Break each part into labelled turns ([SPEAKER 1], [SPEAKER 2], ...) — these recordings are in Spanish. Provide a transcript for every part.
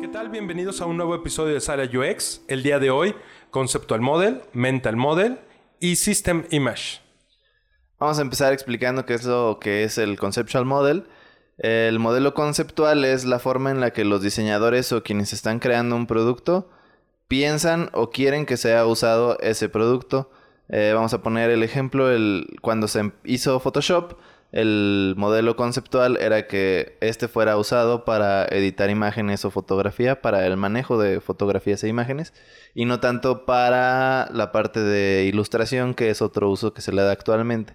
[SPEAKER 1] ¿qué tal? Bienvenidos a un nuevo episodio de Sala UX. El día de hoy, Conceptual Model, Mental Model y System Image.
[SPEAKER 2] Vamos a empezar explicando qué es lo que es el Conceptual Model. El modelo conceptual es la forma en la que los diseñadores o quienes están creando un producto piensan o quieren que sea usado ese producto. Eh, vamos a poner el ejemplo, cuando se hizo Photoshop, el modelo conceptual era que este fuera usado para editar imágenes o fotografía, para el manejo de fotografías e imágenes, y no tanto para la parte de ilustración, que es otro uso que se le da actualmente.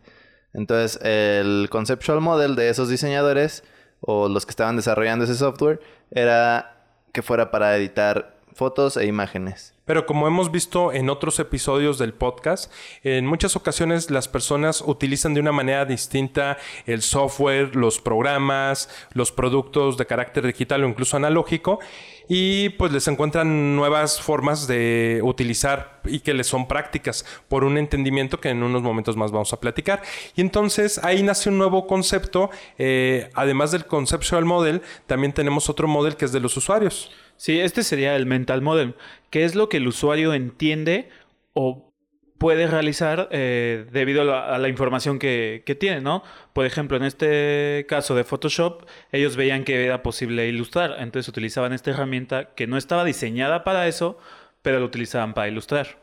[SPEAKER 2] Entonces, el conceptual model de esos diseñadores o los que estaban desarrollando ese software era que fuera para editar fotos e imágenes.
[SPEAKER 1] Pero como hemos visto en otros episodios del podcast, en muchas ocasiones las personas utilizan de una manera distinta el software, los programas, los productos de carácter digital o incluso analógico y pues les encuentran nuevas formas de utilizar y que les son prácticas por un entendimiento que en unos momentos más vamos a platicar. Y entonces ahí nace un nuevo concepto, eh, además del conceptual model, también tenemos otro model que es de los usuarios.
[SPEAKER 3] Sí, este sería el mental model, que es lo que el usuario entiende o puede realizar eh, debido a la, información que, que, tiene, ¿no? Por ejemplo, en este caso de Photoshop, ellos veían que era posible ilustrar, entonces utilizaban esta herramienta que no estaba diseñada para eso, pero lo utilizaban para ilustrar.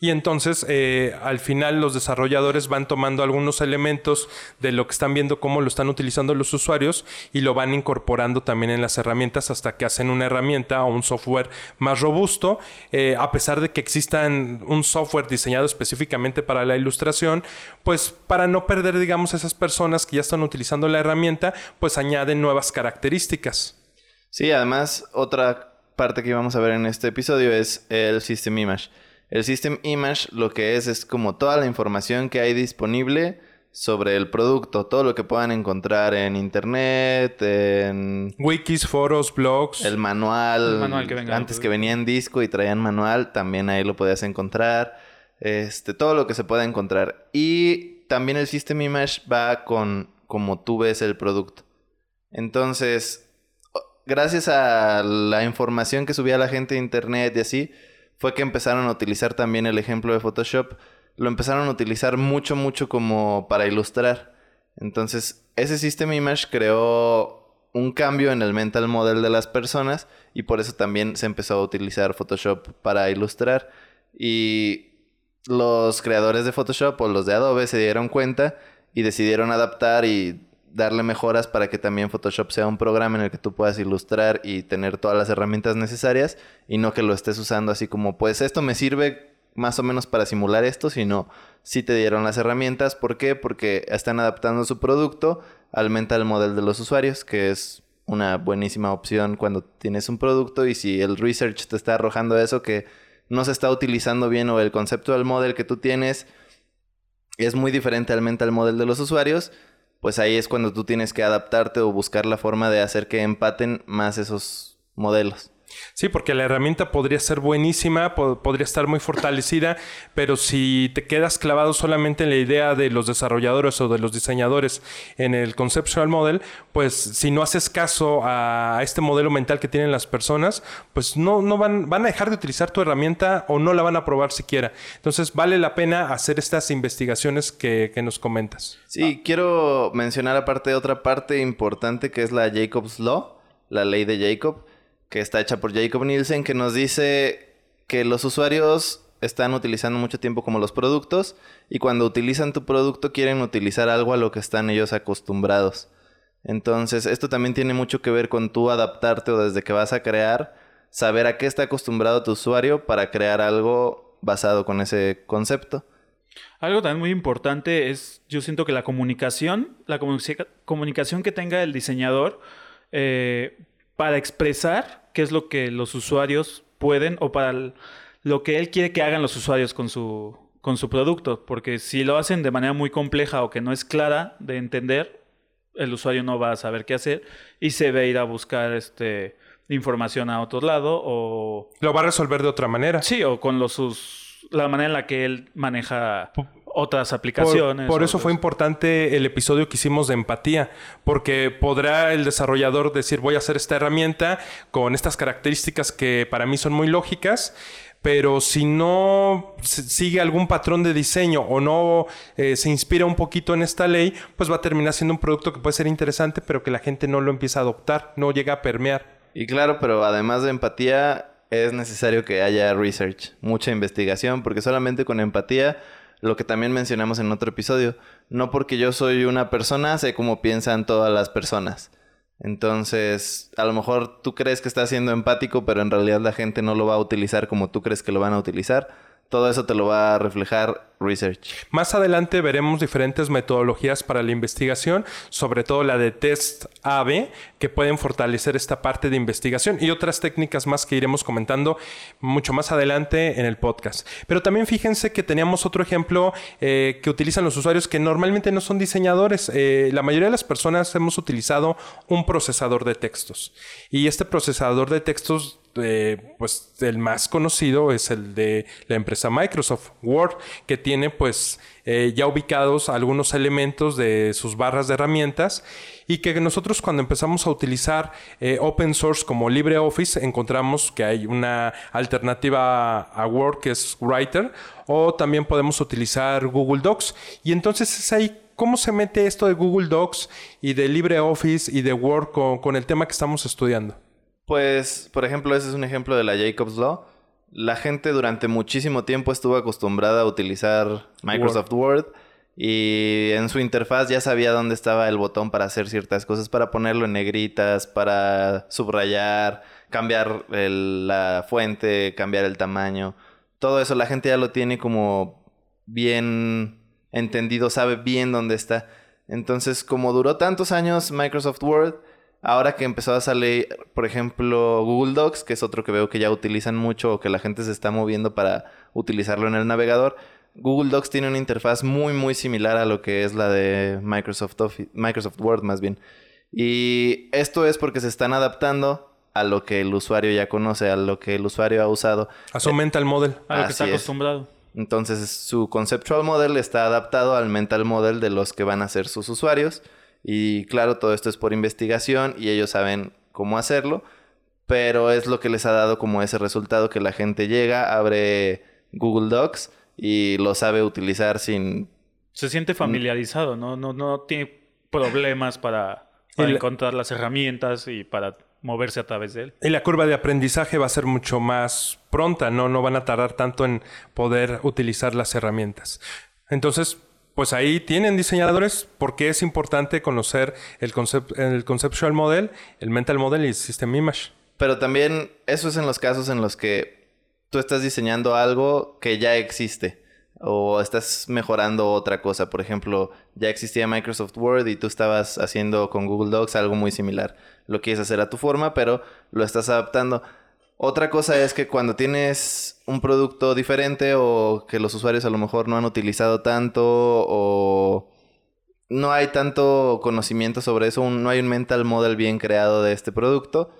[SPEAKER 1] Y entonces, eh, al final, los desarrolladores van tomando algunos elementos de lo que están viendo, cómo lo están utilizando los usuarios y lo van incorporando también en las herramientas hasta que hacen una herramienta o un software más robusto. Eh, a pesar de que existan un software diseñado específicamente para la ilustración, pues para no perder, digamos, esas personas que ya están utilizando la herramienta, pues añaden nuevas características.
[SPEAKER 2] Sí, además, otra parte que vamos a ver en este episodio es el System Image. El System Image lo que es es como toda la información que hay disponible sobre el producto, todo lo que puedan encontrar en internet, en
[SPEAKER 1] wikis, foros, blogs,
[SPEAKER 2] el manual, antes que venía en disco y traían manual, también ahí lo podías encontrar, este, todo lo que se pueda encontrar. Y también el System Image va con como tú ves el producto. Entonces, gracias a la información que subía la gente de internet y así, fue que empezaron a utilizar también el ejemplo de Photoshop. Lo empezaron a utilizar mucho, mucho como para ilustrar. Entonces, ese System Image creó un cambio en el mental model de las personas y por eso también se empezó a utilizar Photoshop para ilustrar. Y los creadores de Photoshop o los de Adobe se dieron cuenta y decidieron adaptar y darle mejoras para que también Photoshop sea un programa en el que tú puedas ilustrar y tener todas las herramientas necesarias y no que lo estés usando así como, pues esto me sirve más o menos para simular esto, sino si te dieron las herramientas. ¿Por qué? Porque están adaptando su producto al mental model de los usuarios, que es una buenísima opción cuando tienes un producto y si el research te está arrojando eso que no se está utilizando bien o el concepto del model que tú tienes es muy diferente al mental model de los usuarios, pues ahí es cuando tú tienes que adaptarte o buscar la forma de hacer que empaten más esos modelos.
[SPEAKER 1] Sí, porque la herramienta podría ser buenísima, podría estar muy fortalecida, pero si te quedas clavado solamente en la idea de los desarrolladores o de los diseñadores en el conceptual model, pues si no haces caso a este modelo mental que tienen las personas, pues no, no van, van a dejar de utilizar tu herramienta o no la van a probar siquiera. Entonces vale la pena hacer estas investigaciones que, que nos comentas.
[SPEAKER 2] Sí, quiero mencionar aparte otra parte importante que es la Jacob's Law, la ley de Jacob que está hecha por Jacob Nielsen, que nos dice que los usuarios están utilizando mucho tiempo como los productos y cuando utilizan tu producto quieren utilizar algo a lo que están ellos acostumbrados. Entonces, esto también tiene mucho que ver con tú adaptarte o desde que vas a crear, saber a qué está acostumbrado tu usuario para crear algo basado con ese concepto.
[SPEAKER 3] Algo también muy importante es, yo siento que la comunicación, la comunicación que tenga el diseñador, eh, para expresar qué es lo que los usuarios pueden o para lo que él quiere que hagan los usuarios con su, con su producto. Porque si lo hacen de manera muy compleja o que no es clara de entender, el usuario no va a saber qué hacer y se va a ir a buscar este información a otro lado o...
[SPEAKER 1] Lo va a resolver de otra manera.
[SPEAKER 3] Sí, o con los sus... la manera en la que él maneja otras aplicaciones.
[SPEAKER 1] Por, eso fue importante el episodio que hicimos de empatía, porque podrá el desarrollador decir voy a hacer esta herramienta con estas características que para mí son muy lógicas, pero si no sigue algún patrón de diseño o no eh, se inspira un poquito en esta ley, pues va a terminar siendo un producto que puede ser interesante, pero que la gente no lo empieza a adoptar, no llega a permear.
[SPEAKER 2] Y claro, pero además de empatía, es necesario que haya research, mucha investigación, porque solamente con empatía, lo que también mencionamos en otro episodio, no porque yo soy una persona, sé cómo piensan todas las personas. Entonces, a lo mejor tú crees que estás siendo empático, pero en realidad la gente no lo va a utilizar como tú crees que lo van a utilizar. Todo eso te lo va a reflejar research.
[SPEAKER 1] Más adelante veremos diferentes metodologías para la investigación, sobre todo la de test AB, que pueden fortalecer esta parte de investigación y otras técnicas más que iremos comentando mucho más adelante en el podcast. Pero también fíjense que teníamos otro ejemplo eh, que utilizan los usuarios que normalmente no son diseñadores. Eh, la mayoría de las personas hemos utilizado un procesador de textos y este procesador de textos eh, pues el más conocido es el de la empresa Microsoft Word, que tiene pues eh, ya ubicados algunos elementos de sus barras de herramientas y que nosotros cuando empezamos a utilizar eh, open source como LibreOffice encontramos que hay una alternativa a Word que es Writer o también podemos utilizar Google Docs y entonces es ahí cómo se mete esto de Google Docs y de LibreOffice y de Word con el tema que estamos estudiando.
[SPEAKER 2] Pues, por ejemplo, ese es un ejemplo de la Jacobs Law. La gente durante muchísimo tiempo estuvo acostumbrada a utilizar Microsoft Word. y en su interfaz ya sabía dónde estaba el botón para hacer ciertas cosas, para ponerlo en negritas, para subrayar, cambiar la fuente, cambiar el tamaño. Todo eso la gente ya lo tiene como bien entendido, sabe bien dónde está. Entonces, como duró tantos años Microsoft Word, Ahora que empezó a salir, por ejemplo, Google Docs, que es otro que veo que ya utilizan mucho o que la gente se está moviendo para utilizarlo en el navegador, Google Docs tiene una interfaz muy muy similar a lo que es la de Microsoft Office, Microsoft Word más bien. Y esto es porque se están adaptando a lo que el usuario ya conoce, a lo que el usuario ha usado.
[SPEAKER 1] A su mental model.
[SPEAKER 3] A lo que está acostumbrado.
[SPEAKER 2] Entonces su conceptual model está adaptado al mental model de los que van a ser sus usuarios. Y claro, todo esto es por investigación y ellos saben cómo hacerlo, pero es lo que les ha dado como ese resultado que la gente llega, abre Google Docs y lo sabe utilizar sin...
[SPEAKER 3] Se siente familiarizado, ¿no? No, no tiene problemas para, encontrar las herramientas y para moverse a través de él.
[SPEAKER 1] Y la curva de aprendizaje va a ser mucho más pronta, ¿no? No van a tardar tanto en poder utilizar las herramientas. Entonces, pues ahí tienen diseñadores porque es importante conocer el, el conceptual model, el mental model y el system image.
[SPEAKER 2] Pero también eso es en los casos en los que tú estás diseñando algo que ya existe o estás mejorando otra cosa. Por ejemplo, ya existía Microsoft Word y tú estabas haciendo con Google Docs algo muy similar. Lo quieres hacer a tu forma, pero lo estás adaptando. Otra cosa es que cuando tienes un producto diferente o que los usuarios a lo mejor no han utilizado tanto o no hay tanto conocimiento sobre eso, no hay un mental model bien creado de este producto,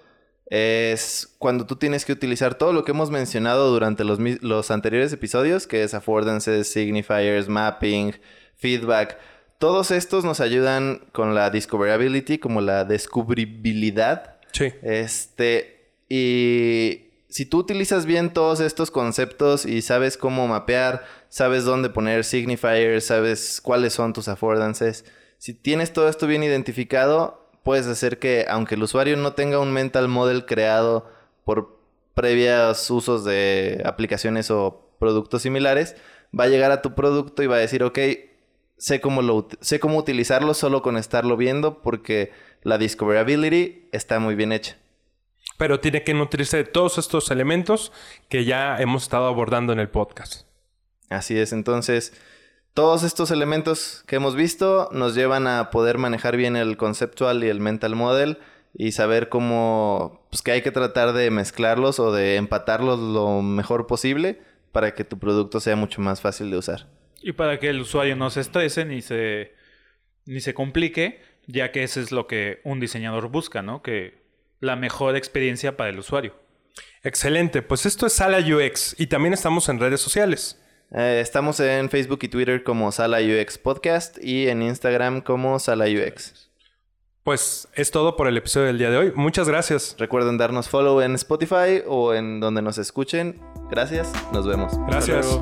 [SPEAKER 2] es cuando tú tienes que utilizar todo lo que hemos mencionado durante los, los anteriores episodios, que es affordances, signifiers, mapping, feedback. Todos estos nos ayudan con la discoverability, como la descubribilidad.
[SPEAKER 1] Sí.
[SPEAKER 2] Este, y si tú utilizas bien todos estos conceptos y sabes cómo mapear, sabes dónde poner signifiers, sabes cuáles son tus affordances, si tienes todo esto bien identificado, puedes hacer que aunque el usuario no tenga un mental model creado por previos usos de aplicaciones o productos similares, va a llegar a tu producto y va a decir, ok, sé cómo, lo, sé cómo utilizarlo solo con estarlo viendo porque la discoverability está muy bien hecha
[SPEAKER 1] pero tiene que nutrirse de todos estos elementos que ya hemos estado abordando en el podcast.
[SPEAKER 2] Así es, entonces todos estos elementos que hemos visto nos llevan a poder manejar bien el conceptual y el mental model y saber cómo, pues que hay que tratar de mezclarlos o de empatarlos lo mejor posible para que tu producto sea mucho más fácil de usar.
[SPEAKER 3] Y para que el usuario no se estrese ni se, ni se complique, ya que eso es lo que un diseñador busca, ¿no? Que la mejor experiencia para el usuario.
[SPEAKER 1] Excelente, pues esto es Sala UX y también estamos en redes sociales.
[SPEAKER 2] Eh, estamos en Facebook y Twitter como Sala UX Podcast y en Instagram como Sala UX.
[SPEAKER 1] Pues es todo por el episodio del día de hoy. Muchas gracias.
[SPEAKER 2] Recuerden darnos follow en Spotify o en donde nos escuchen. Gracias. Nos vemos.
[SPEAKER 1] Gracias.